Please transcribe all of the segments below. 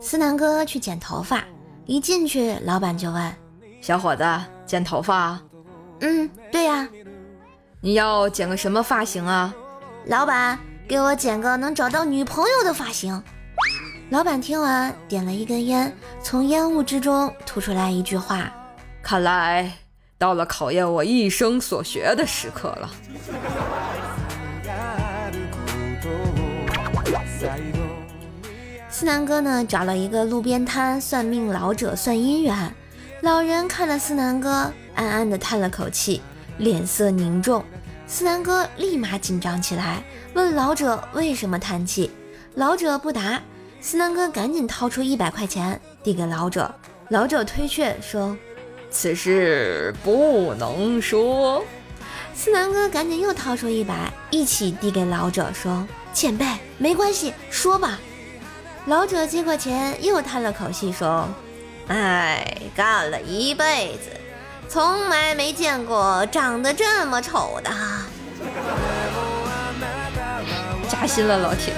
思南哥去剪头发，一进去，老板就问：“小伙子，剪头发？”“嗯，对呀。”“你要剪个什么发型啊？”“老板，给我剪个能找到女朋友的发型。”老板听完，点了一根烟，从烟雾之中吐出来一句话：“看来到了考验我一生所学的时刻了。”思南哥呢，找了一个路边摊算命老者算姻缘。老人看了思南哥，暗暗的叹了口气，脸色凝重。思南哥立马紧张起来，问老者为什么叹气。老者不答。思南哥赶紧掏出一百块钱递给老者。老者推却说：“此事不能说。”思南哥赶紧又掏出一百，一起递给老者说：“前辈，没关系，说吧。”老者接过钱，又叹了口气说：“哎，干了一辈子，从来没见过长得这么丑的。”扎心了，老铁。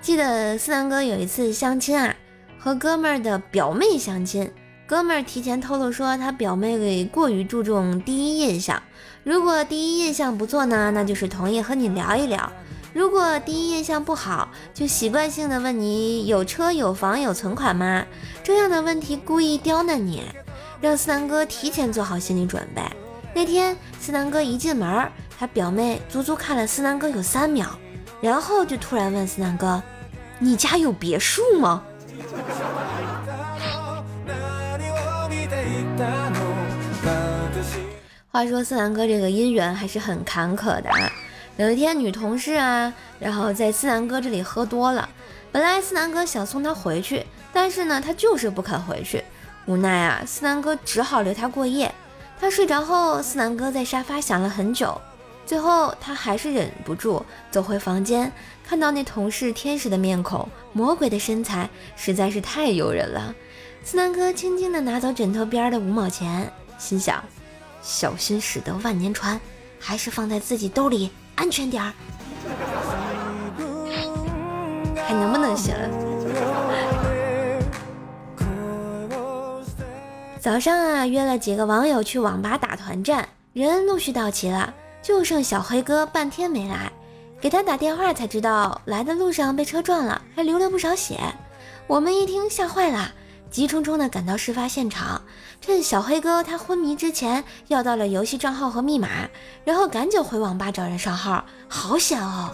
记得思南哥有一次相亲啊，和哥们儿的表妹相亲，哥们儿提前透露说他表妹过于注重第一印象，如果第一印象不错呢，那就是同意和你聊一聊。如果第一印象不好，就习惯性的问你有车有房有存款吗？这样的问题故意刁难你，让思南哥提前做好心理准备。那天思南哥一进门，他表妹足足看了思南哥有三秒，然后就突然问思南哥：“你家有别墅吗？”话说思南哥这个姻缘还是很坎坷的啊。有一天，女同事啊，然后在思南哥这里喝多了。本来思南哥想送她回去，但是呢，她就是不肯回去。无奈啊，思南哥只好留她过夜。她睡着后，思南哥在沙发想了很久，最后他还是忍不住走回房间，看到那同事天使的面孔、魔鬼的身材，实在是太诱人了。思南哥轻轻地拿走枕头边的五毛钱，心想：小心驶得万年船，还是放在自己兜里。安全点儿，还能不能行？早上啊，约了几个网友去网吧打团战，人陆续到齐了，就剩小黑哥半天没来。给他打电话才知道，来的路上被车撞了，还流了不少血。我们一听吓坏了。急匆匆地赶到事发现场，趁小黑哥他昏迷之前，要到了游戏账号和密码，然后赶紧回网吧找人上号。好险哦！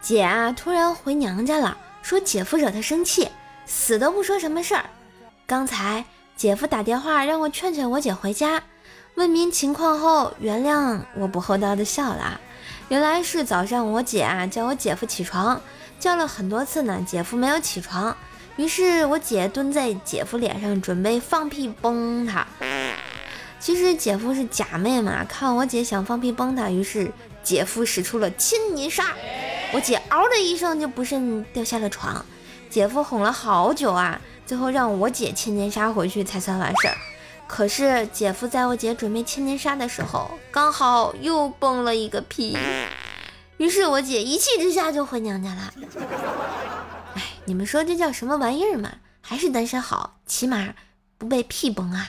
姐啊，突然回娘家了，说姐夫惹她生气，死都不说什么事儿。刚才姐夫打电话让我劝劝我姐回家，问明情况后，原谅我不厚道的笑了。原来是早上我姐啊叫我姐夫起床，叫了很多次呢，姐夫没有起床，于是我姐蹲在姐夫脸上准备放屁崩他。其实姐夫是假妹嘛，看我姐想放屁崩他，于是姐夫使出了亲你杀，我姐嗷的一声就不慎掉下了床。姐夫哄了好久啊，最后让我姐千年杀回去才算完事儿。可是姐夫在我姐准备千年杀的时候，刚好又崩了一个屁，于是我姐一气之下就回娘家了。哎，你们说这叫什么玩意儿嘛？还是单身好，起码不被屁崩啊。